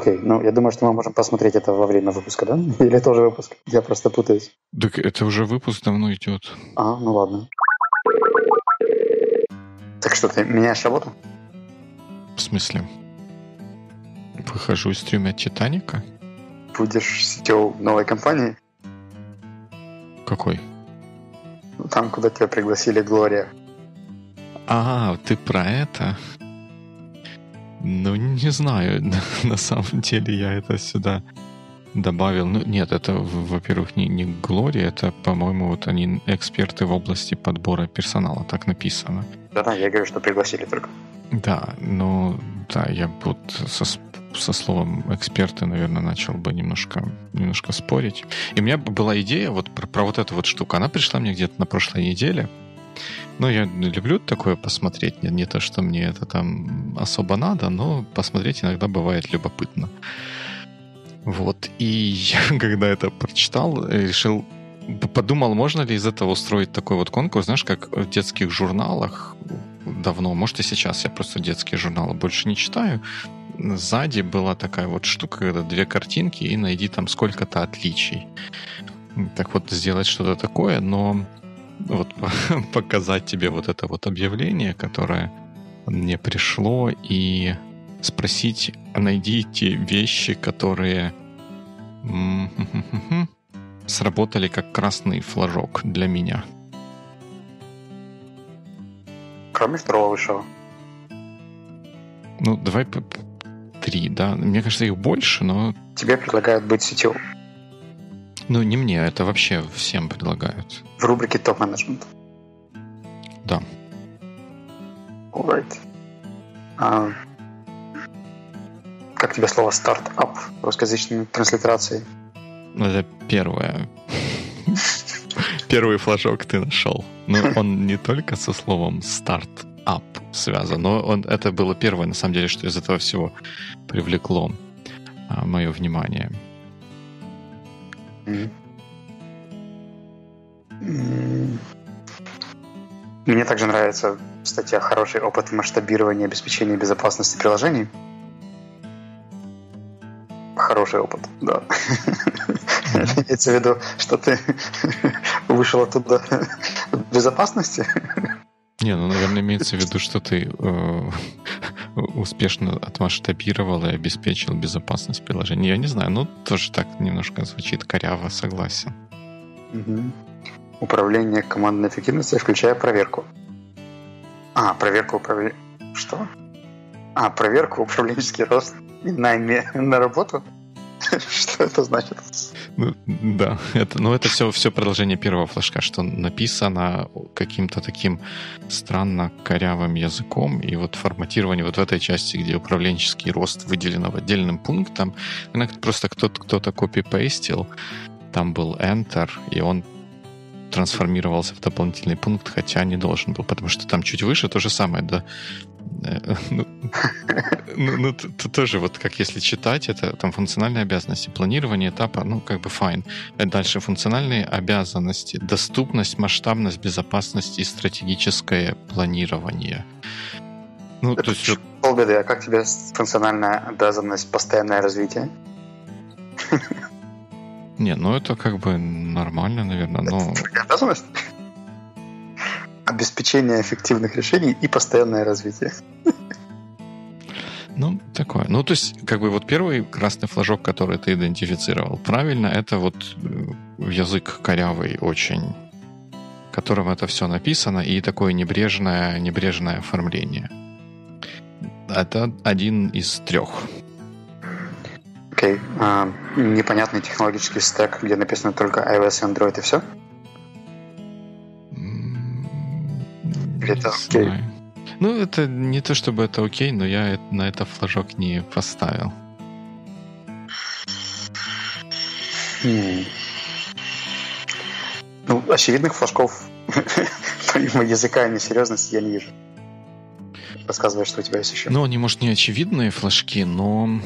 Окей, ну я думаю, что мы можем посмотреть это во время выпуска, да? Или это уже выпуск? Я просто путаюсь. Так это уже выпуск давно идет. А, ну ладно. Так что, ты меняешь работу? В смысле? Выхожу из трюма Титаника? Будешь сетевой новой компании? Какой? Там, куда тебя пригласили Глория. А, ты про это? Ну, не знаю. На самом деле я это сюда добавил. Ну, нет, это, во-первых, не, не Глория, это, по-моему, вот они эксперты в области подбора персонала, так написано. Да-да, я говорю, что пригласили только. Да, но да, я вот со, со словом эксперты, наверное, начал бы немножко, немножко спорить. И у меня была идея вот про, про вот эту вот штуку. Она пришла мне где-то на прошлой неделе. Ну, я люблю такое посмотреть. Не, не то, что мне это там особо надо, но посмотреть иногда бывает любопытно. Вот. И я, когда это прочитал, решил подумал, можно ли из этого устроить такой вот конкурс, знаешь, как в детских журналах давно, может и сейчас, я просто детские журналы больше не читаю. Сзади была такая вот штука, когда две картинки и найди там сколько-то отличий. Так вот, сделать что-то такое, но вот показать тебе вот это вот объявление, которое мне пришло, и спросить, найди те вещи, которые сработали как красный флажок для меня. Кроме второго высшего. Ну, давай три, да. Мне кажется, их больше, но Тебе предлагают быть сетевым. Ну не мне, это вообще всем предлагают. В рубрике топ-менеджмент. Да. Alright. А, как тебе слово стартап в русскоязычной транслитерации? Ну, Это первое. Первый флажок ты нашел. Ну, он не только со словом стартап связан, но он, это было первое, на самом деле, что из этого всего привлекло а, мое внимание. Мне также нравится статья «Хороший опыт масштабирования обеспечения безопасности приложений». Хороший опыт, да. Имеется в виду, что ты вышел оттуда в безопасности? Не, ну, наверное, имеется в виду, что ты э, успешно отмасштабировал и обеспечил безопасность приложения. Я не знаю, ну, тоже так немножко звучит коряво, согласен. Мгм. Управление командной эффективностью, включая проверку. А, проверку управления... Что? А, проверку, управленческий рост и найме на работу? Что это значит? Да, это, ну, это все, все продолжение первого флажка, что написано каким-то таким странно корявым языком, и вот форматирование вот в этой части, где управленческий рост выделено отдельным пунктом, просто кто-то, кто-то копипейстил, там был Enter, и он трансформировался в дополнительный пункт, хотя не должен был, потому что там чуть выше то же самое, да. Э, Ну, ну, ну, т- тоже вот как если читать, это там функциональные обязанности, планирование этапа, ну, как бы файн. Э, Дальше функциональные обязанности, доступность, масштабность, безопасность и стратегическое планирование. Ну, то есть Полбеды, а как тебе функциональная обязанность постоянное развитие? Не, ну это как бы нормально, наверное, но... Твоя обязанность? Обеспечение эффективных решений и постоянное развитие. Ну, такое. Ну, то есть, как бы вот первый красный флажок, который ты идентифицировал, правильно, это вот э, язык корявый очень, которым это все написано, и такое небрежное, небрежное оформление. Это один из трех. Окей. а, непонятный технологический стек, где написано только iOS и Android и все? Или это окей? Ну, это не то чтобы это окей, но я на это флажок не поставил. Хм. Ну, очевидных флажков, помимо языка и несерьезности, я не вижу. Рассказывай, что у тебя есть еще. Ну, они, может, не очевидные флажки, но...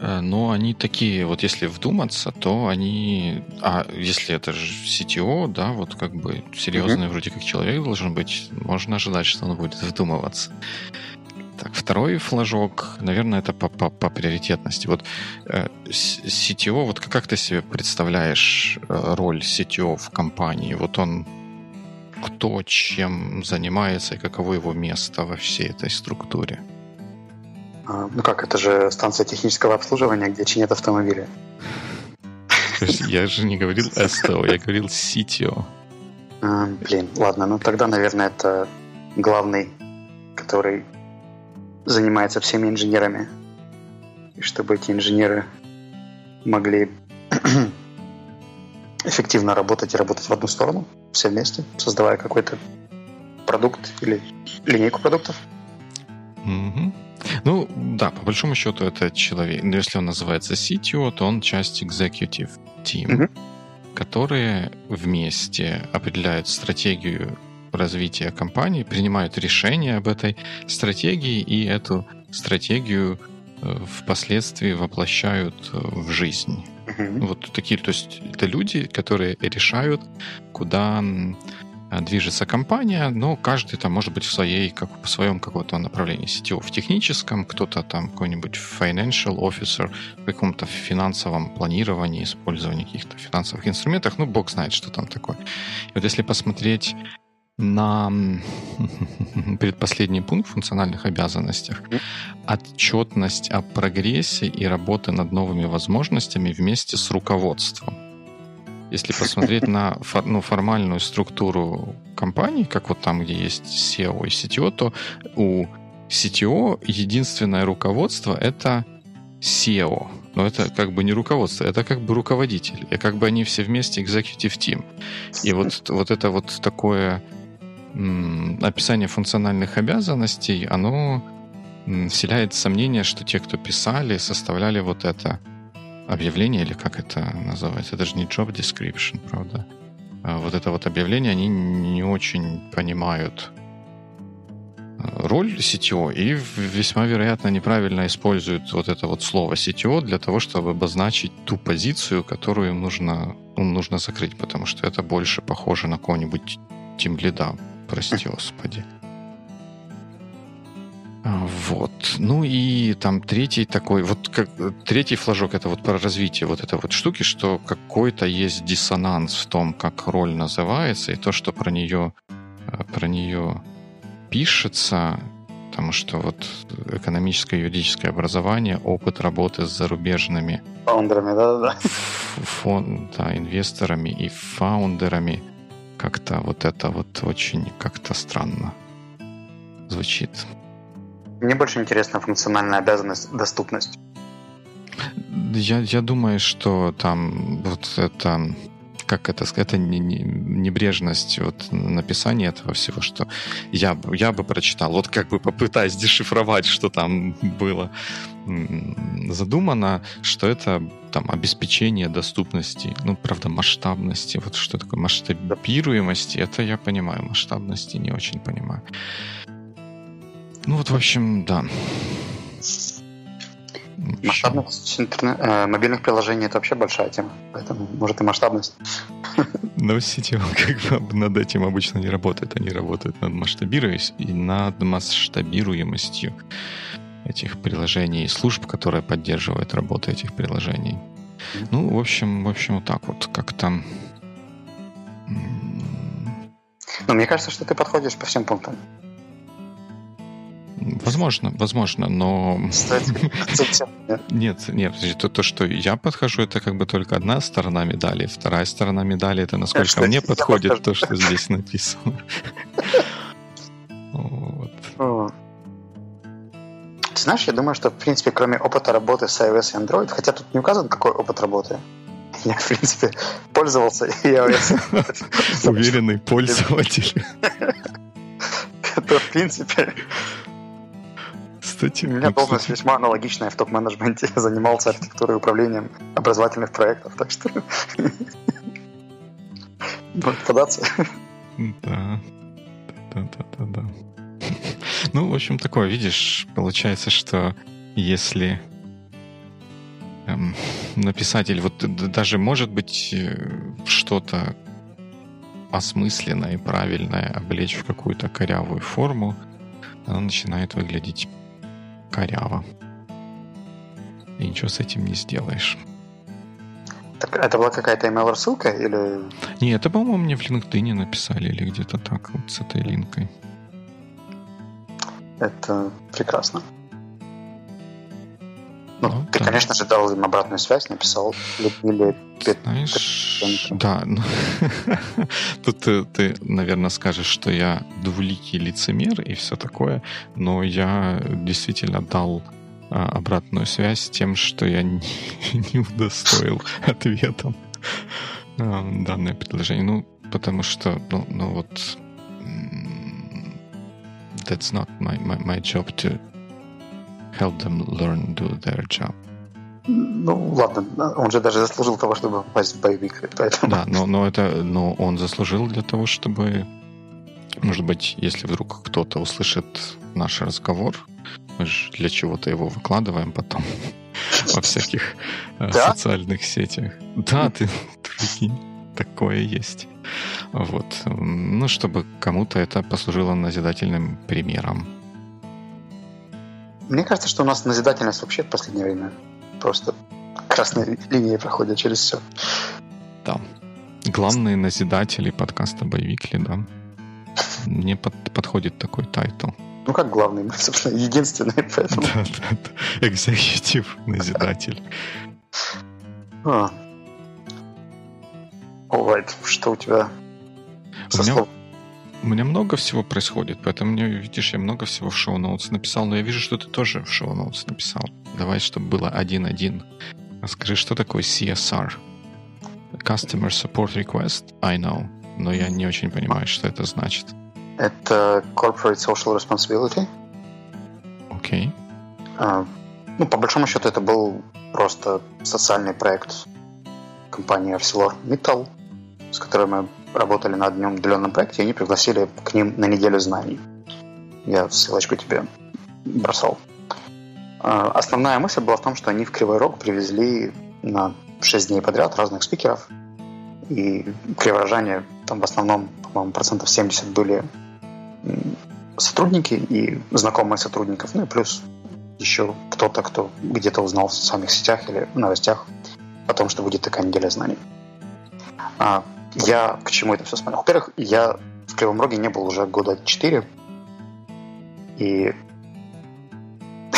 э, Но они такие, вот если вдуматься, то они... А если это же CTO, да, вот как бы серьезный вроде как человек должен быть, можно ожидать, что он будет вдумываться. Так, второй флажок, наверное, это по, по, по приоритетности. Вот э, CTO, вот как ты себе представляешь э, роль CTO в компании? Вот он кто чем занимается и каково его место во всей этой структуре? А, ну как, это же станция технического обслуживания, где чинят автомобили. Я же не говорил СТО, я говорил CTO. А, блин, ладно, ну тогда, наверное, это главный, который занимается всеми инженерами. И чтобы эти инженеры могли эффективно работать и работать в одну сторону, все вместе, создавая какой-то продукт или линейку продуктов. Mm-hmm. Ну, да, по большому счету это человек. Но если он называется CTO, то он часть executive team, mm-hmm. которые вместе определяют стратегию развития компании, принимают решения об этой стратегии и эту стратегию э, впоследствии воплощают э, в жизнь. Mm-hmm. Вот такие, то есть это люди, которые решают, куда движется компания, но каждый там может быть в своей, как в своем каком-то направлении сетевого, в техническом, кто-то там какой-нибудь financial officer, в каком-то финансовом планировании, использовании каких-то финансовых инструментах, ну, бог знает, что там такое. И вот если посмотреть на предпоследний пункт в функциональных обязанностях отчетность о прогрессе и работы над новыми возможностями вместе с руководством. Если посмотреть на ну, формальную структуру компании, как вот там, где есть SEO и CTO, то у CTO единственное руководство — это SEO. Но это как бы не руководство, это как бы руководитель. И как бы они все вместе executive team. И вот, вот это вот такое описание функциональных обязанностей, оно вселяет сомнение, что те, кто писали, составляли вот это объявление, или как это называется, это же не job description, правда? А вот это вот объявление, они не очень понимают э, роль CTO и весьма вероятно неправильно используют вот это вот слово CTO для того, чтобы обозначить ту позицию, которую им нужно, им ну, нужно закрыть, потому что это больше похоже на кого-нибудь тимлида, прости господи. А, вот. Ну и там третий такой, вот как, третий флажок это вот про развитие вот этой вот штуки, что какой-то есть диссонанс в том, как роль называется, и то, что про нее, э, про нее пишется, потому что вот экономическое и юридическое образование, опыт работы с зарубежными фаундерами, да-да-да. Фон, да, инвесторами и фаундерами, как-то вот это вот очень как-то странно звучит. Мне больше интересна функциональная обязанность доступность. Я, я думаю, что там вот это как это сказать, это не, не, небрежность вот написания этого всего, что я, я бы прочитал, вот как бы попытаясь дешифровать, что там было задумано, что это там обеспечение доступности, ну, правда, масштабности, вот что такое масштабируемости, это я понимаю, масштабности не очень понимаю. Ну вот, в общем, да. Масштабность интернет, э, мобильных приложений это вообще большая тема, поэтому может и масштабность. Но сети как бы над этим обычно не работает, они работают над масштабируясь и над масштабируемостью этих приложений и служб, которые поддерживают работу этих приложений. Ну, в общем, в общем, вот так вот как-то. Ну, мне кажется, что ты подходишь по всем пунктам. Возможно, возможно, но... Нет, нет, то, то, что я подхожу, это как бы только одна сторона медали. Вторая сторона медали, это насколько мне подходит то, что здесь написано. Знаешь, я думаю, что, в принципе, кроме опыта работы с iOS и Android, хотя тут не указан, какой опыт работы, я, в принципе, пользовался iOS. Уверенный пользователь. То, в принципе, кстати. У меня должность весьма аналогичная в топ-менеджменте. Я занимался архитектурой и управлением образовательных проектов, так что податься. Да. Да, да, да, да. Ну, в общем, такое, видишь, получается, что если эм, написать, или вот даже может быть э, что-то осмысленное и правильное облечь в какую-то корявую форму, оно начинает выглядеть коряво. И ничего с этим не сделаешь. Так это была какая-то email-рассылка или... Не, это, по-моему, мне в LinkedIn написали или где-то так, вот с этой линкой. Это прекрасно. Ну, Ну, ты, да. конечно же, дал им обратную связь, написал Пет- Знаешь, да, ну, тут ты, ты, наверное, скажешь, что я двуликий лицемер и все такое, но я действительно дал а, обратную связь тем, что я не, не удостоил ответом а, данное предложение. Ну, потому что, ну, ну вот, that's not my, my, my job to help them learn do their job. Ну, ладно, он же даже заслужил того, чтобы попасть в боевик, поэтому... Да, но, но это, но он заслужил для того, чтобы, может быть, если вдруг кто-то услышит наш разговор, мы же для чего-то его выкладываем потом во всяких э, Да? социальных сетях. Да, ты, прикинь, такое есть. Вот. Ну, чтобы кому-то это послужило назидательным примером. Мне кажется, что у нас назидательность вообще в последнее время просто красной линией проходит через все. Да. Главные назидатели подкаста «Боевикли», да. Мне под- подходит такой title. Ну, как главный, собственно, единственные, поэтому... Да, да, да. Executive назидатель. А. Что у тебя со У меня-? У меня много всего происходит, поэтому, мне, видишь, я много всего в show notes написал, но я вижу, что ты тоже в show notes написал. Давай, чтобы было один-один. Скажи, что такое CSR? Customer Support Request? I know. Но я не очень понимаю, что это значит. Это Corporate Social Responsibility. Окей. А, Ну, по большому счету, это был просто социальный проект компании ArcelorMittal, с которой мы работали на одном удаленном проекте, и они пригласили к ним на неделю знаний. Я ссылочку тебе бросал. А, Основная мысль была в том, что они в Кривой Рог привезли на 6 дней подряд разных спикеров, и криворожане там в основном, по-моему, процентов 70 были сотрудники и знакомые сотрудников, ну и плюс еще кто-то, кто где-то узнал в социальных сетях или в новостях о том, что будет такая неделя знаний. А, я к чему это все вспомнил? Во-первых, я в Кривом Роге не был уже года 4. И,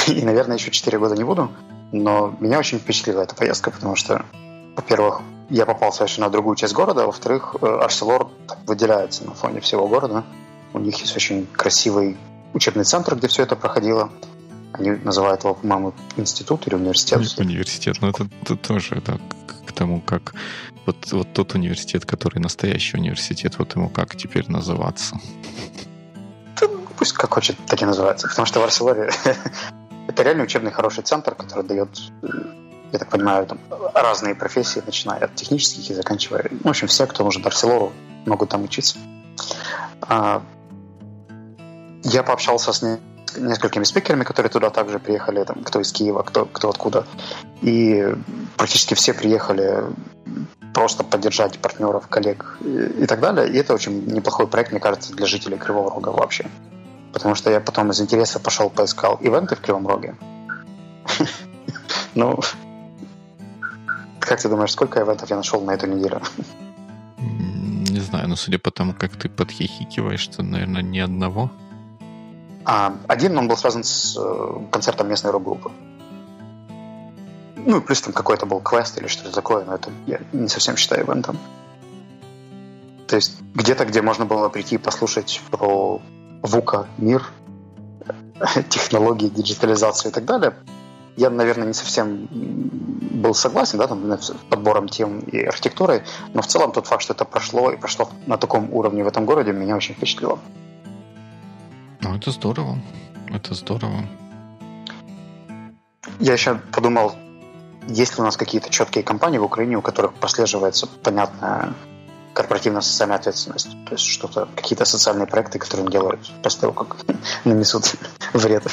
и, наверное, еще 4 года не буду. Но меня очень впечатлила эта поездка, потому что, во-первых, я попал совершенно в другую часть города, а во-вторых, э, Арселор выделяется на фоне всего города. У них есть очень красивый учебный центр, где все это проходило. Они называют его, по-моему, институт или университет. Университет. Но это, это тоже это к тому, как вот, вот тот университет, который настоящий университет, вот ему как теперь называться. Да, пусть как хочет, так и называется. Потому что в Арселоре это реально учебный хороший центр, который дает, я так понимаю, там, разные профессии, начиная от технических и заканчивая. ну, В общем, все, кто нужен Арселору, могут там учиться. А, Я пообщался с не- несколькими спикерами, которые туда также приехали, там, кто из Киева, кто, кто откуда. И практически все приехали просто поддержать партнеров, коллег и, и так далее. И это очень неплохой проект, мне кажется, для жителей Кривого Рога вообще. Потому что я потом из интереса пошел поискал ивенты в Кривом Роге. Ну, как ты думаешь, сколько ивентов я нашел на эту неделю? Не знаю, но судя по тому, как ты подхихикиваешь, то, наверное, ни одного. А, один, он был связан с э, концертом местной рок-группы. Ну и плюс там какой-то был квест или что-то такое, но это я не совсем считаю ивентом. То есть где-то, где можно было прийти и послушать про ВУКа, мир, технологии, диджитализацию и так далее, я, наверное, не совсем был согласен, да, там, с подбором тем и архитектурой, но в целом тот факт, что это прошло и прошло на таком уровне в этом городе, меня очень впечатлило. Ну, это здорово. Это здорово. Я еще подумал, есть ли у нас какие-то четкие компании в Украине, у которых прослеживается понятная корпоративно-социальная ответственность. То есть что-то, какие-то социальные проекты, которые делают после того, как нанесут вред.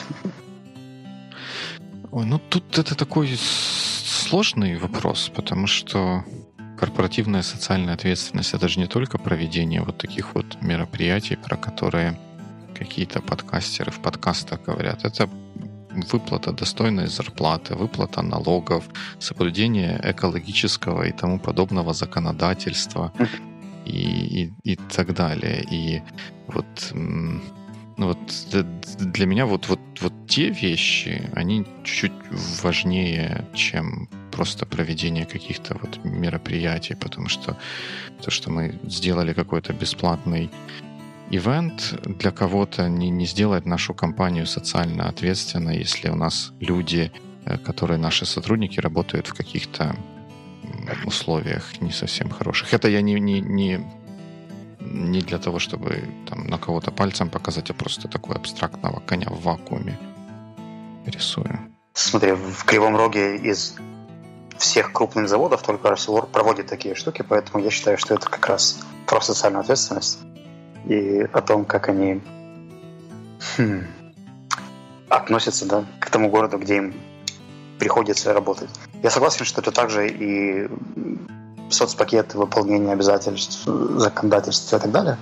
Ой, ну тут это такой сложный вопрос, потому что корпоративная социальная ответственность это же не только проведение вот таких вот мероприятий, про которые какие-то подкастеры в подкастах говорят. Это выплата достойной зарплаты, выплата налогов, соблюдение экологического и тому подобного законодательства и, и, и так далее. И вот, вот для меня вот, вот, вот те вещи, они чуть-чуть важнее, чем просто проведение каких-то вот мероприятий, потому что то, что мы сделали какой-то бесплатный ивент для кого-то не, не сделает нашу компанию социально ответственной, если у нас люди, э, которые наши сотрудники, работают в каких-то условиях не совсем хороших. Это я не, не, не, не для того, чтобы там, на кого-то пальцем показать, а просто такой абстрактного коня в вакууме рисую. Смотри, в Кривом Роге из всех крупных заводов только Арселор проводит такие штуки, поэтому я считаю, что это как раз про социальную ответственность и о том, как они хм, относятся да, к тому городу, где им приходится работать. Я согласен, что это также и соцпакет, выполнение обязательств, законодательства и так далее.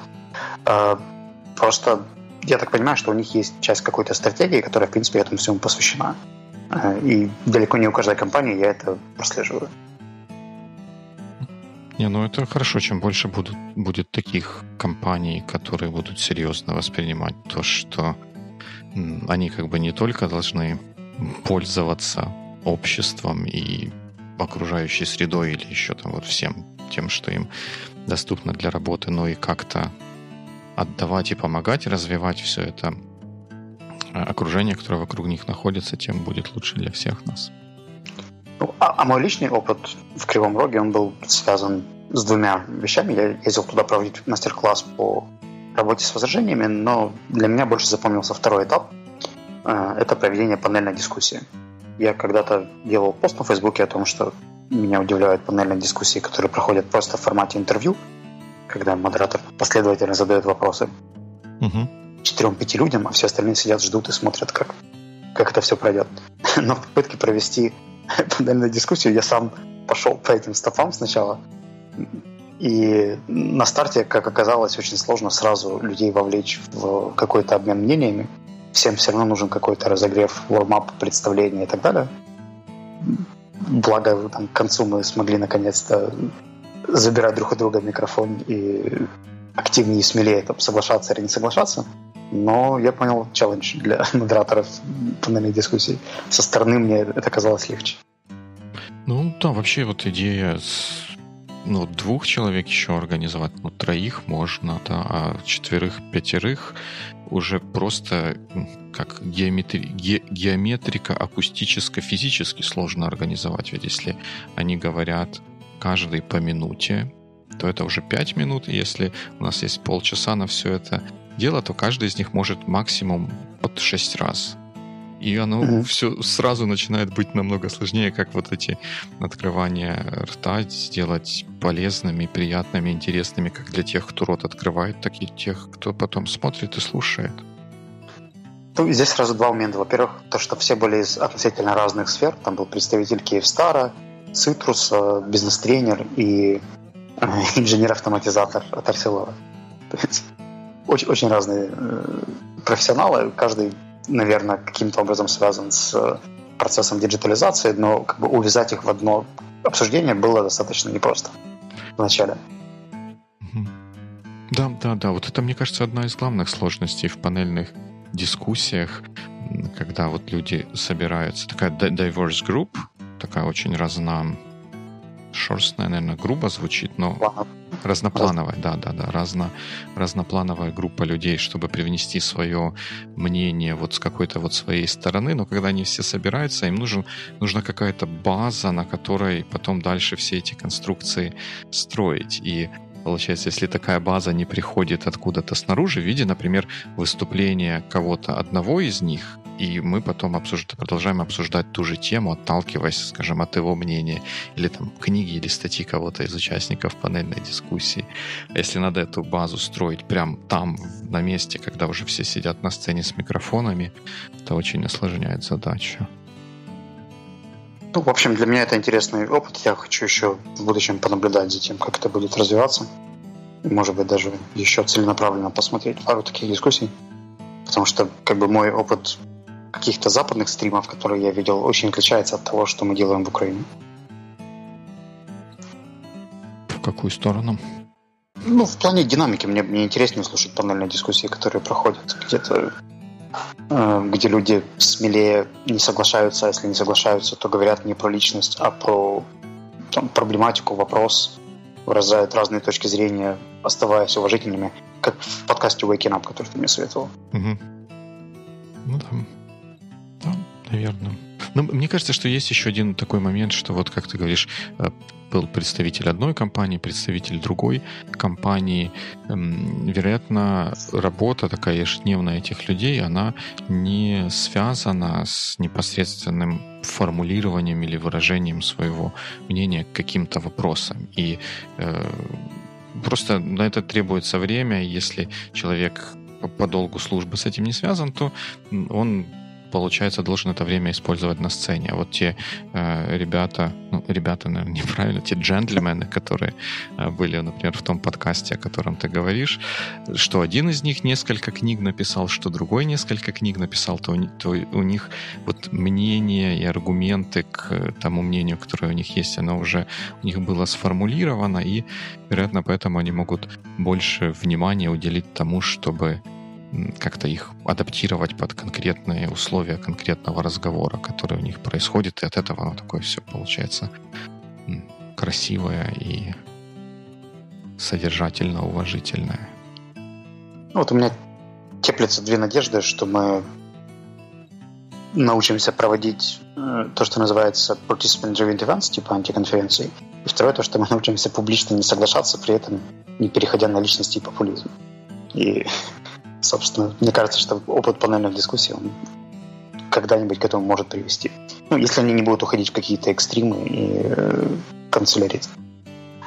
А, просто я так понимаю, что у них есть часть какой-то стратегии, которая, в принципе, этому всему посвящена. А, и далеко не у каждой компании я это прослеживаю. Не, ну это хорошо, чем больше будут, будет таких компаний, которые будут серьезно воспринимать то, что они как бы не только должны пользоваться обществом и окружающей средой или еще там вот всем тем, что им доступно для работы, но и как-то отдавать и помогать развивать все это а, окружение, которое вокруг них находится, тем будет лучше для всех нас. А, а мой личный опыт в Кривом Роге, он был связан с двумя вещами. Я ездил туда проводить мастер-класс по работе с возражениями, но для меня больше запомнился второй этап. Э, это проведение панельной дискуссии. Я когда-то делал пост на Фейсбуке о том, что меня удивляют панельные дискуссии, которые проходят просто в формате интервью, когда модератор последовательно задает вопросы угу. четырем-пяти людям, а все остальные сидят, ждут и смотрят, как, как это все пройдет. Но в попытке провести панельную дискуссию я сам пошел по этим стопам сначала. И на старте, как оказалось, очень сложно сразу людей вовлечь в какой-то обмен мнениями всем все равно нужен какой-то разогрев, вормап, представление и так далее. Благо, там, к концу мы смогли наконец-то забирать друг у друга микрофон и активнее и смелее там, соглашаться или не соглашаться. Но я понял челлендж для модераторов панельной дискуссий. Со стороны мне это казалось легче. Ну да, вообще вот идея с ну, двух человек еще организовать, ну, троих можно, да, а четверых, пятерых уже просто как геометри... ге... геометрика акустическо-физически сложно организовать. Ведь если они говорят каждый по минуте, то это уже пять минут. И если у нас есть полчаса на все это дело, то каждый из них может максимум от шесть раз и оно mm-hmm. все сразу начинает быть намного сложнее, как вот эти открывания рта сделать полезными, приятными, интересными, как для тех, кто рот открывает, так и тех, кто потом смотрит и слушает. Ну, здесь сразу два момента. Во-первых, то, что все были из относительно разных сфер. Там был представитель Киевстара, Цитрус, бизнес-тренер и э, инженер-автоматизатор от Арселора. Очень, очень разные э, профессионалы, каждый наверное, каким-то образом связан с э, процессом диджитализации, но как бы увязать их в одно обсуждение было достаточно непросто вначале. Да, да, да. Вот это, мне кажется, одна из главных сложностей в панельных дискуссиях, когда вот люди собираются. Такая diverse group, такая очень разна, шерстная, наверное, грубо звучит, но разноплановая, да, да, да, разно, разноплановая группа людей, чтобы привнести свое мнение вот с какой-то вот своей стороны, но когда они все собираются, им нужен, нужна какая-то база, на которой потом дальше все эти конструкции строить. И Получается, если такая база не приходит откуда-то снаружи, в виде, например, выступления кого-то одного из них, и мы потом обсужд... продолжаем обсуждать ту же тему, отталкиваясь, скажем, от его мнения, или там книги или статьи кого-то из участников панельной дискуссии. Если надо эту базу строить прямо там, на месте, когда уже все сидят на сцене с микрофонами, это очень осложняет задачу. Ну, в общем, для меня это интересный опыт. Я хочу еще в будущем понаблюдать за тем, как это будет развиваться. И, может быть, даже еще целенаправленно посмотреть пару таких дискуссий. Потому что, как бы, мой опыт каких-то западных стримов, которые я видел, очень отличается от того, что мы делаем в Украине. В какую сторону? Ну, в плане динамики. Мне, мне интереснее слушать панельные дискуссии, которые проходят где-то, э, где люди смелее не соглашаются, а если не соглашаются, то говорят не про личность, а про там, проблематику, вопрос, выражают разные точки зрения, оставаясь уважительными, как в подкасте Waking Up, который ты мне советовал. Угу. Ну да. Наверное. Но мне кажется, что есть еще один такой момент, что вот, как ты говоришь, э, был представитель одной компании, представитель другой компании. Эм, вероятно, работа такая ежедневная этих людей, она не связана с непосредственным формулированием или выражением своего мнения к каким-то вопросам. И э, просто на это требуется время. Если человек по долгу службы с этим не связан, то он получается, должен это время использовать на сцене. А вот те э, ребята, ну, ребята, наверное, неправильно, те джентльмены, которые э, были, например, в том подкасте, о котором ты говоришь, что один из них несколько книг написал, что другой несколько книг написал, то, то у них вот мнение и аргументы к тому мнению, которое у них есть, оно уже у них было сформулировано, и, вероятно, поэтому они могут больше внимания уделить тому, чтобы как-то их адаптировать под конкретные условия конкретного разговора, который у них происходит, и от этого оно такое все получается красивое и содержательно уважительное. Вот у меня теплятся две надежды, что мы научимся проводить э, то, что называется participant-driven events, типа антиконференции. И второе, то, что мы научимся публично не соглашаться, при этом не переходя на личности и популизм. И собственно, мне кажется, что опыт панельных дискуссий, он когда-нибудь к этому может привести. Ну, если они не будут уходить в какие-то экстримы и э, канцелярить.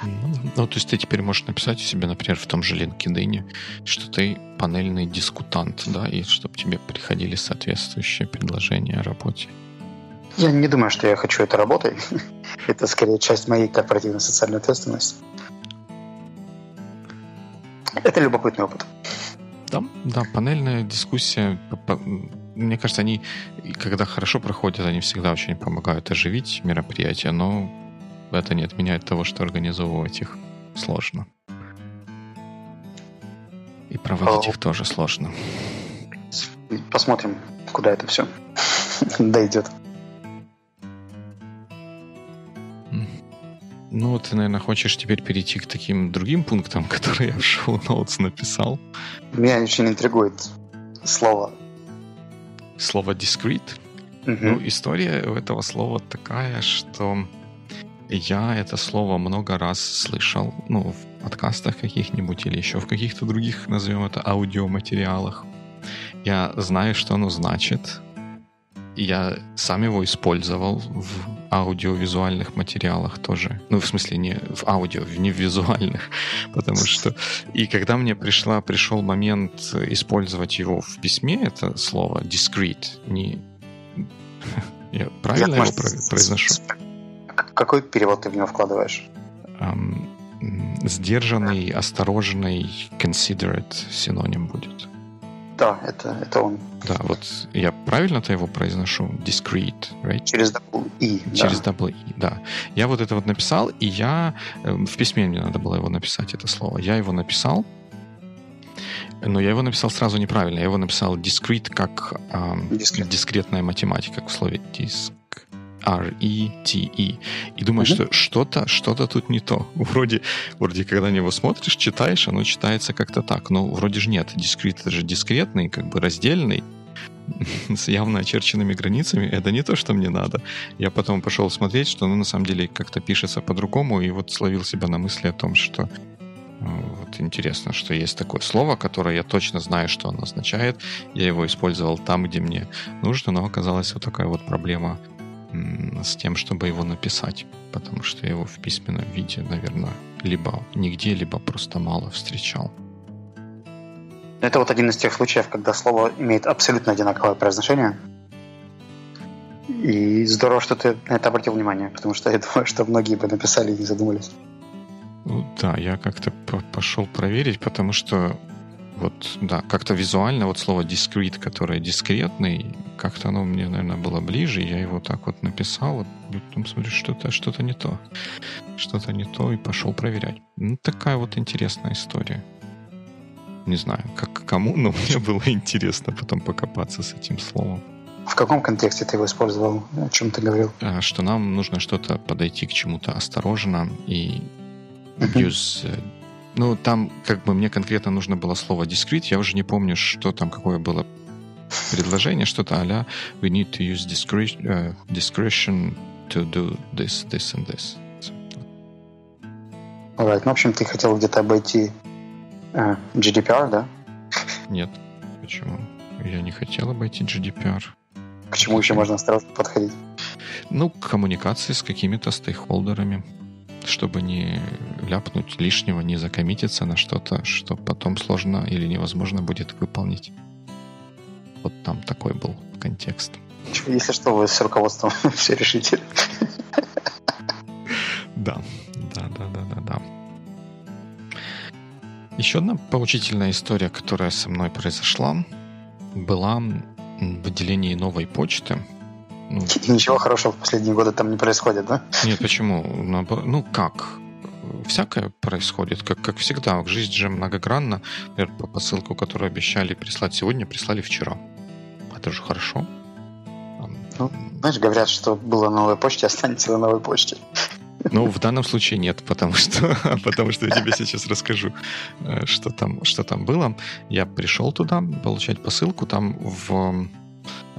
Ну, ну, то есть ты теперь можешь написать у себя, например, в том же LinkedIn, что ты панельный дискутант, да, и чтобы тебе приходили соответствующие предложения о работе. Я не думаю, что я хочу это работой. это скорее часть моей корпоративной социальной ответственности. Это любопытный опыт. Да, да, панельная дискуссия, мне кажется, они, когда хорошо проходят, они всегда очень помогают оживить мероприятия, но это не отменяет того, что организовывать их сложно. И проводить их тоже сложно. Посмотрим, куда это все дойдет. Ну, ты, наверное, хочешь теперь перейти к таким другим пунктам, которые я в шоу-ноутс написал. Меня очень интригует слово. Слово discrete? Угу. Ну, история у этого слова такая, что я это слово много раз слышал, ну, в подкастах каких-нибудь или еще в каких-то других, назовем это, аудиоматериалах. Я знаю, что оно значит, я сам его использовал в аудиовизуальных материалах тоже. Ну, в смысле, не в аудио, не в визуальных. Потому что... И когда мне пришла, пришел момент использовать его в письме, это слово discrete, не... Я правильно Я, его произношу? Какой перевод ты в него вкладываешь? Сдержанный, осторожный, considerate синоним будет. Да, это, это он. Да, вот я правильно-то его произношу? Discrete, right? Через double E. Через да. double E, да. Я вот это вот написал, и я... Э, в письме мне надо было его написать, это слово. Я его написал, но я его написал сразу неправильно. Я его написал discrete как эм, дискретная математика, как в слове диск. R-E-T-E. И думаешь, mm-hmm. что что-то, что-то тут не то. Вроде, вроде, когда на него смотришь, читаешь, оно читается как-то так. Но вроде же нет. Дискрет это же дискретный, как бы раздельный с явно очерченными границами, это не то, что мне надо. Я потом пошел смотреть, что оно на самом деле как-то пишется по-другому, и вот словил себя на мысли о том, что э, вот интересно, что есть такое слово, которое я точно знаю, что оно означает. Я его использовал там, где мне нужно, но оказалась вот такая вот проблема с тем, чтобы его написать, потому что я его в письменном виде, наверное, либо нигде, либо просто мало встречал. Это вот один из тех случаев, когда слово имеет абсолютно одинаковое произношение. И здорово, что ты на это обратил внимание, потому что я думаю, что многие бы написали и не задумались. Ну, да, я как-то пошел проверить, потому что вот, да, как-то визуально вот слово discrete, которое дискретный, как-то оно мне, наверное, было ближе, я его так вот написал, и потом смотрю, что-то что не то. Что-то не то, и пошел проверять. Ну, такая вот интересная история. Не знаю, как кому, но мне было интересно потом покопаться с этим словом. В каком контексте ты его использовал? О чем ты говорил? А, что нам нужно что-то подойти к чему-то осторожно и use... Э, ну, там как бы мне конкретно нужно было слово discrete. Я уже не помню, что там, какое было предложение, что-то а we need to use discretion, uh, discretion to do this, this and this. Alright. Ну, в общем, ты хотел где-то обойти uh, GDPR, да? Нет. Почему? Я не хотел обойти GDPR. К чему еще можно осторожно подходить? Ну, к коммуникации с какими-то стейкхолдерами, чтобы не ляпнуть лишнего, не закоммититься на что-то, что потом сложно или невозможно будет выполнить. Вот там такой был контекст. Если что, вы с руководством все решите. Да, да, да, да, да, да. Еще одна поучительная история, которая со мной произошла, была в отделении новой почты. Ну, Ничего хорошего в последние годы там не происходит, да? Нет, почему? Ну как? Всякое происходит, как, как всегда. Жизнь же многогранна. Например, по посылку, которую обещали прислать сегодня, прислали вчера. Это же хорошо. Ну, знаешь, говорят, что было новой почте, останется на новой почте. Ну, в данном случае нет, потому что, потому что я тебе сейчас расскажу, э, что там, что там было. Я пришел туда получать посылку, там в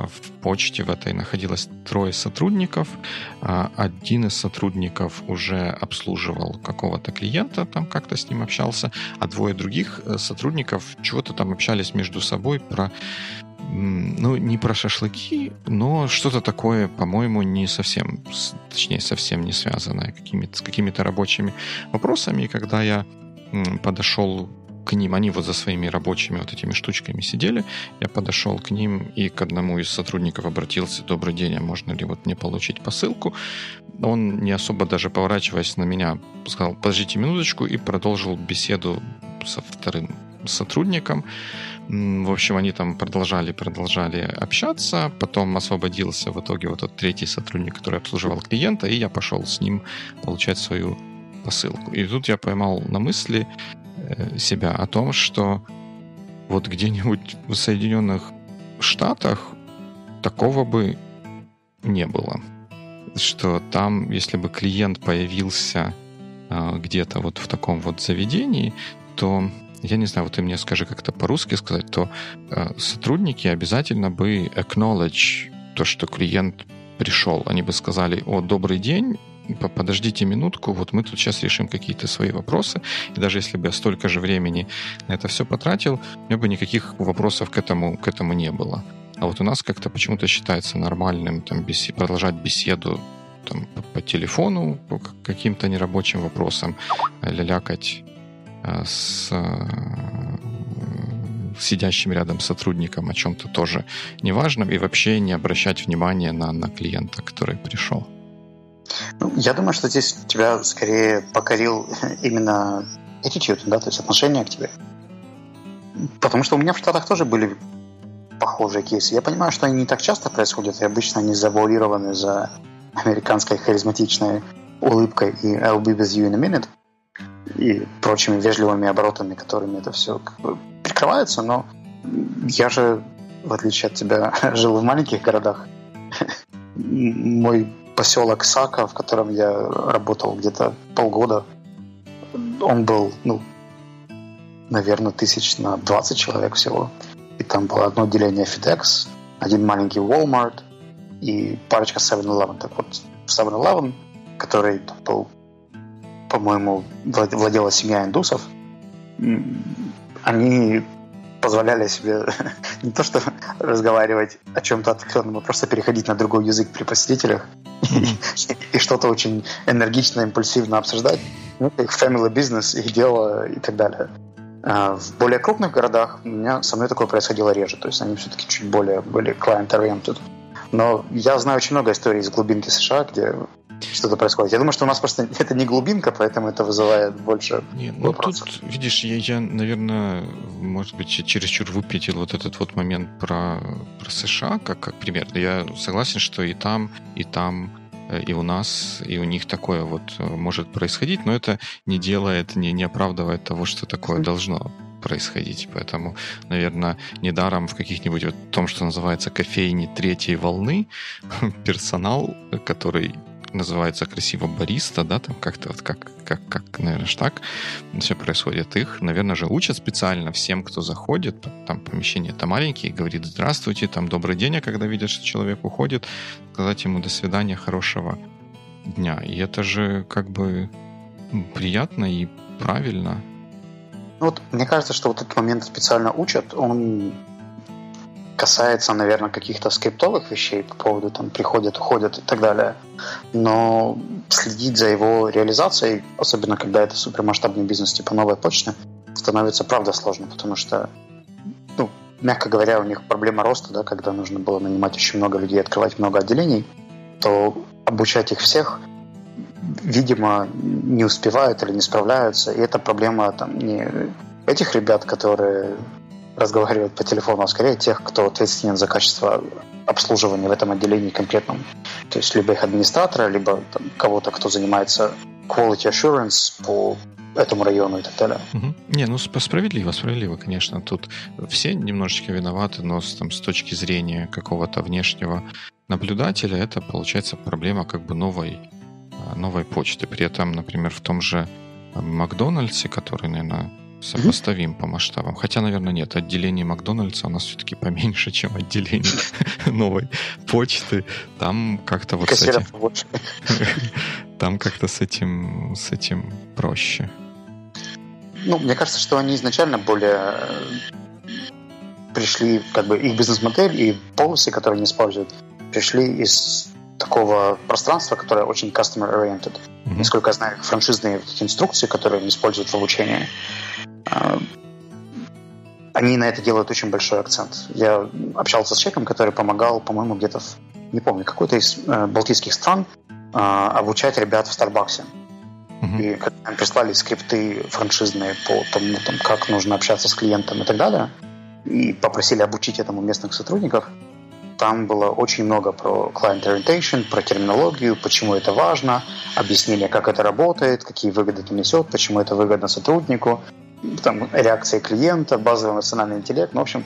в почте в этой находилось трое сотрудников. А, один из сотрудников уже обслуживал какого-то клиента, там как-то с ним общался, а двое других э, сотрудников чего-то там общались между собой про ну, не про шашлыки, но что-то такое, по-моему, не совсем, точнее, совсем не связанное какими с какими-то рабочими вопросами. И когда я подошел к ним, они вот за своими рабочими вот этими штучками сидели, я подошел к ним и к одному из сотрудников обратился, добрый день, а можно ли вот мне получить посылку? Он, не особо даже поворачиваясь на меня, сказал, подождите минуточку, и продолжил беседу со вторым сотрудником. В общем, они там продолжали, продолжали общаться. Потом освободился в итоге вот тот третий сотрудник, который обслуживал клиента, и я пошел с ним получать свою посылку. И тут я поймал на мысли себя о том, что вот где-нибудь в Соединенных Штатах такого бы не было. Что там, если бы клиент появился э, где-то вот в таком вот заведении, то я не знаю, вот ты мне скажи как-то по-русски сказать, то э, сотрудники обязательно бы acknowledge то, что клиент пришел. Они бы сказали, о, добрый день, подождите минутку, вот мы тут сейчас решим какие-то свои вопросы. И даже если бы я столько же времени на это все потратил, у меня бы никаких вопросов к этому, к этому не было. А вот у нас как-то почему-то считается нормальным там, бес... продолжать беседу там, по, по телефону по каким-то нерабочим вопросам, лялякать Э, с э, сидящим рядом сотрудником о чем-то тоже неважном и вообще не обращать внимания на, на клиента, который пришел. Ну, я думаю, что здесь тебя скорее покорил именно attitude, да, то есть отношение к тебе. Потому что у меня в Штатах тоже были похожие кейсы. Я понимаю, что они не так часто происходят, и обычно они завуалированы за американской харизматичной улыбкой и I'll be with you in a minute и прочими вежливыми оборотами, которыми это все как бы прикрывается, но я же, в отличие от тебя, жил в маленьких городах. Мой поселок Сака, в котором я работал где-то полгода, он был, ну, наверное, тысяч на 20 человек всего. И там было одно отделение FedEx, один маленький Walmart и парочка 7-Eleven. Так вот, 7-Eleven, который был по-моему, владела семья индусов, они позволяли себе не то что разговаривать о чем-то отвлеченном, а просто переходить на другой язык при посетителях и, что-то очень энергично, импульсивно обсуждать. Ну, их family business, их дело и так далее. А в более крупных городах у меня со мной такое происходило реже. То есть они все-таки чуть более были client-oriented. Но я знаю очень много историй из глубинки США, где что-то происходит. Я думаю, что у нас просто это не глубинка, поэтому это вызывает больше не, ну, вопросов. Тут, видишь, я, я, наверное, может быть, чересчур выпятил вот этот вот момент про, про США, как, как пример. Я согласен, что и там, и там э, и у нас, и у них такое вот э, может происходить, но это не делает, не, не оправдывает того, что такое должно происходить. Поэтому, наверное, недаром в каких-нибудь вот том, что называется кофейни третьей волны, персонал, который называется красиво бариста, да, там как-то вот как, как, как, наверное, так все происходит. Их, наверное, же учат специально всем, кто заходит, там помещение это маленькие, говорит здравствуйте, там добрый день, а когда видят, что человек уходит, сказать ему до свидания, хорошего дня. И это же как бы приятно и правильно. Ну вот, мне кажется, что вот этот момент специально учат, он касается, наверное, каких-то скриптовых вещей по поводу там приходят, уходят и так далее. Но следить за его реализацией, особенно когда это супермасштабный бизнес типа новой почты, становится правда сложно, потому что, ну, мягко говоря, у них проблема роста, да, когда нужно было нанимать очень много людей, открывать много отделений, то обучать их всех, видимо, не успевают или не справляются. И это проблема там не этих ребят, которые разговаривать по телефону, а скорее тех, кто ответственен за качество обслуживания в этом отделении конкретном. То есть либо их администратора, либо там, кого-то, кто занимается quality assurance по этому району и так далее. Угу. Не, ну справедливо, справедливо, конечно. Тут все немножечко виноваты, но с, там, с точки зрения какого-то внешнего наблюдателя это получается проблема как бы новой, а, новой почты. При этом, например, в том же Макдональдсе, который, наверное, сопоставим по масштабам. Хотя, наверное, нет. Отделение Макдональдса у нас все-таки поменьше, чем отделение новой почты. Там как-то вот с этим... Там как-то с этим, с этим проще. Ну, мне кажется, что они изначально более э, пришли, как бы их бизнес-модель и полосы, которые они используют, пришли из такого пространства, которое очень customer-oriented. Mm-hmm. Насколько я знаю, франшизные инструкции, которые они используют в обучении, они на это делают очень большой акцент. Я общался с человеком, который помогал, по-моему, где-то, в, не помню, какой-то из э, балтийских стран э, обучать ребят в Старбаксе. И когда нам прислали скрипты франшизные по тому, там, как нужно общаться с клиентом и так далее, и попросили обучить этому местных сотрудников, там было очень много про client orientation, про терминологию, почему это важно, объяснение, как это работает, какие выгоды это несет, почему это выгодно сотруднику, там, реакции клиента, базовый эмоциональный интеллект. Ну, в общем,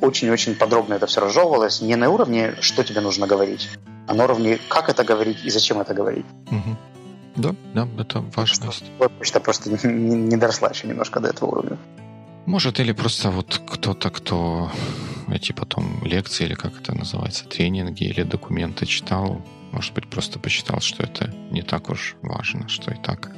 очень-очень подробно это все разжевывалось. Не на уровне, что тебе нужно говорить, а на уровне, как это говорить и зачем это говорить. Угу. Да, да, это важность. Почта просто не, не доросла еще немножко до этого уровня. Может, или просто вот кто-то, кто эти потом лекции, или как это называется, тренинги или документы читал, может быть, просто посчитал, что это не так уж важно, что и так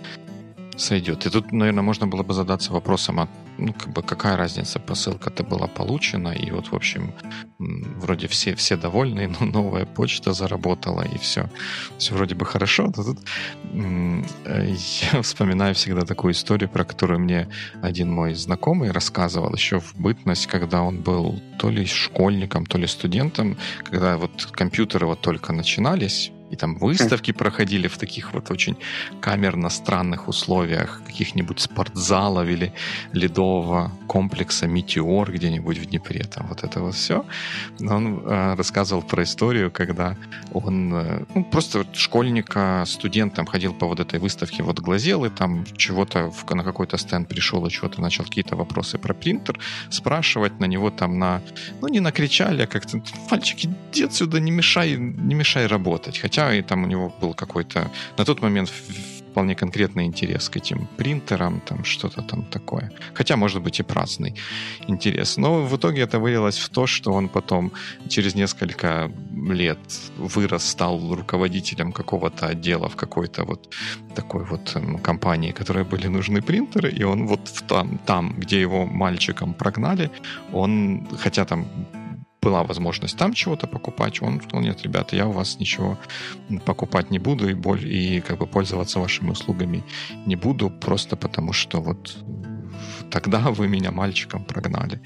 сойдет. И тут, наверное, можно было бы задаться вопросом, а ну, как бы какая разница, посылка-то была получена, и вот, в общем, вроде все, все довольны, но новая почта заработала, и все, все вроде бы хорошо. Но тут я вспоминаю всегда такую историю, про которую мне один мой знакомый рассказывал еще в бытность, когда он был то ли школьником, то ли студентом, когда вот компьютеры вот только начинались, и там выставки проходили в таких вот очень камерно странных условиях, каких-нибудь спортзалов или ледового комплекса «Метеор» где-нибудь в Днепре. Там вот это вот все. Он э, рассказывал про историю, когда он э, ну, просто школьника, студент там ходил по вот этой выставке, вот глазел, и там чего-то на какой-то стенд пришел и чего-то начал какие-то вопросы про принтер спрашивать на него там на... Ну, не накричали, а как-то «Мальчик, иди отсюда, не мешай, не мешай работать». Хотя хотя и там у него был какой-то на тот момент вполне конкретный интерес к этим принтерам, там что-то там такое. Хотя, может быть, и праздный интерес. Но в итоге это вылилось в то, что он потом через несколько лет вырос, стал руководителем какого-то отдела в какой-то вот такой вот компании, которой были нужны принтеры, и он вот там, там, где его мальчиком прогнали, он, хотя там была возможность там чего-то покупать, он сказал, нет, ребята, я у вас ничего покупать не буду и, боль, и как бы пользоваться вашими услугами не буду, просто потому что вот тогда вы меня мальчиком прогнали.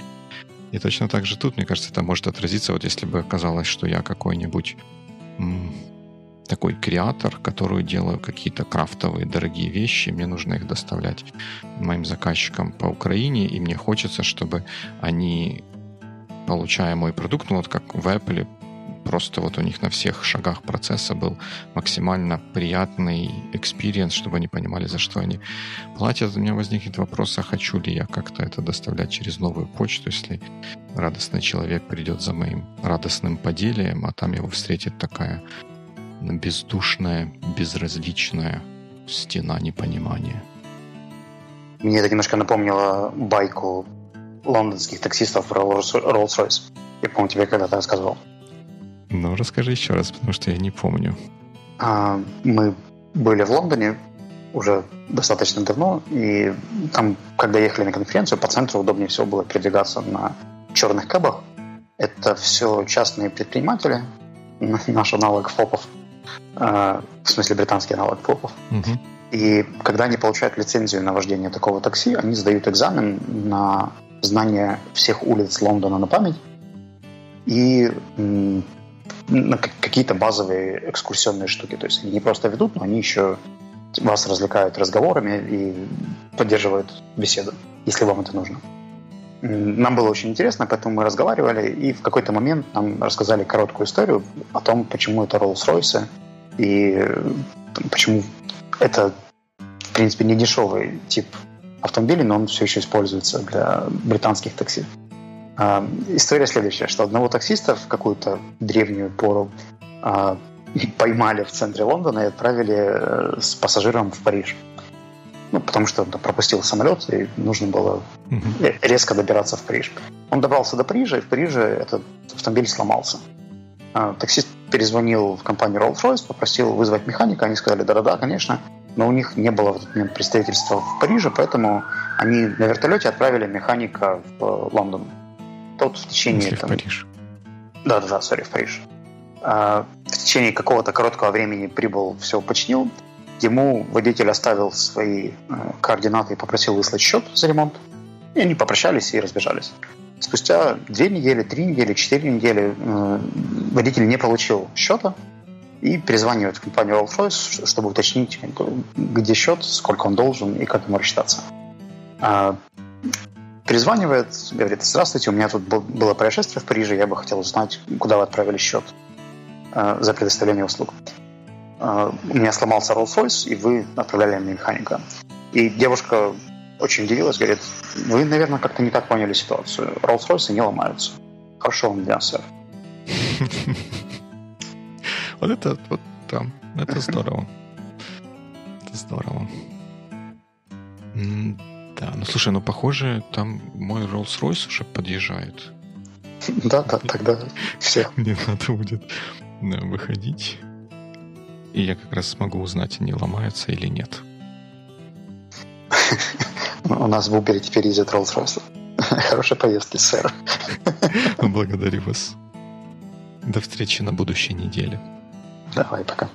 И точно так же тут, мне кажется, это может отразиться, вот если бы оказалось, что я какой-нибудь такой creator, которую делаю какие-то крафтовые дорогие вещи. Мне нужно их доставлять моим заказчикам по Украине, и мне хочется, чтобы они, получая мой продукт, ну вот как в Apple, просто вот у них на всех шагах процесса был максимально приятный experience, чтобы они понимали, за что они платят. У меня возникнет вопрос, а хочу ли я как-то это доставлять через новую почту, если радостный человек придет за моим радостным поделием, а там его встретит такая бездушная, безразличная стена непонимания. Мне это немножко напомнило байку лондонских таксистов про Rolls-Royce. Я помню, тебе когда-то рассказывал. Ну, расскажи еще раз, потому что я не помню. А, мы были в Лондоне уже достаточно давно, и там, когда ехали на конференцию, по центру удобнее всего было передвигаться на черных кэбах. Это все частные предприниматели, наш аналог ФОПов, а, в смысле британский аналог ФОПов. Угу. И когда они получают лицензию на вождение такого такси, они сдают экзамен на знание всех улиц Лондона на память. И какие-то базовые экскурсионные штуки. То есть они не просто ведут, но они еще вас развлекают разговорами и поддерживают беседу, если вам это нужно. Нам было очень интересно, поэтому мы разговаривали, и в какой-то момент нам рассказали короткую историю о том, почему это Rolls-Royce, и почему это, в принципе, не дешевый тип автомобилей, но он все еще используется для британских такси. А, история следующая, что одного таксиста в какую-то древнюю пору а, поймали в центре Лондона и отправили э, с пассажиром в Париж. Ну, потому что он пропустил самолет, и нужно было резко добираться в Париж. Он добрался до Парижа, и в Париже этот автомобиль сломался. А, таксист перезвонил в компанию Rolls-Royce, попросил вызвать механика. Они сказали, да-да-да, конечно. Но у них не было в этот момент представительства в Париже, поэтому они на вертолете отправили механика в Лондон тот в течение... Если там... в Париж. Да-да-да, сори, в Париж. А, в течение какого-то короткого времени прибыл, все починил. Ему водитель оставил свои э, координаты и попросил выслать счет за ремонт. И они попрощались и разбежались. Спустя две недели, три недели, четыре недели э, водитель не получил счета и перезванивает в компанию Rolls-Royce, чтобы уточнить, где счет, сколько он должен и как ему рассчитаться. А, перезванивает, говорит, здравствуйте, у меня тут было происшествие в Париже, я бы хотел узнать, куда вы отправили счет э, за предоставление услуг. Э, у меня сломался Rolls-Royce, и вы отправляли мне механика. И девушка очень удивилась, говорит, вы, наверное, как-то не так поняли ситуацию. Rolls-Royce не ломаются. Хорошо вам дня, сэр. Вот это вот там, это здорово. Это здорово. Да, ну слушай, ну похоже, там мой Rolls-Royce уже подъезжает. Да, да, тогда все. Мне надо будет выходить. И я как раз смогу узнать, не ломается или нет. У нас в Uber теперь ездит Rolls-Royce. Хорошей поездки, сэр. Благодарю вас. До встречи на будущей неделе. Давай, пока.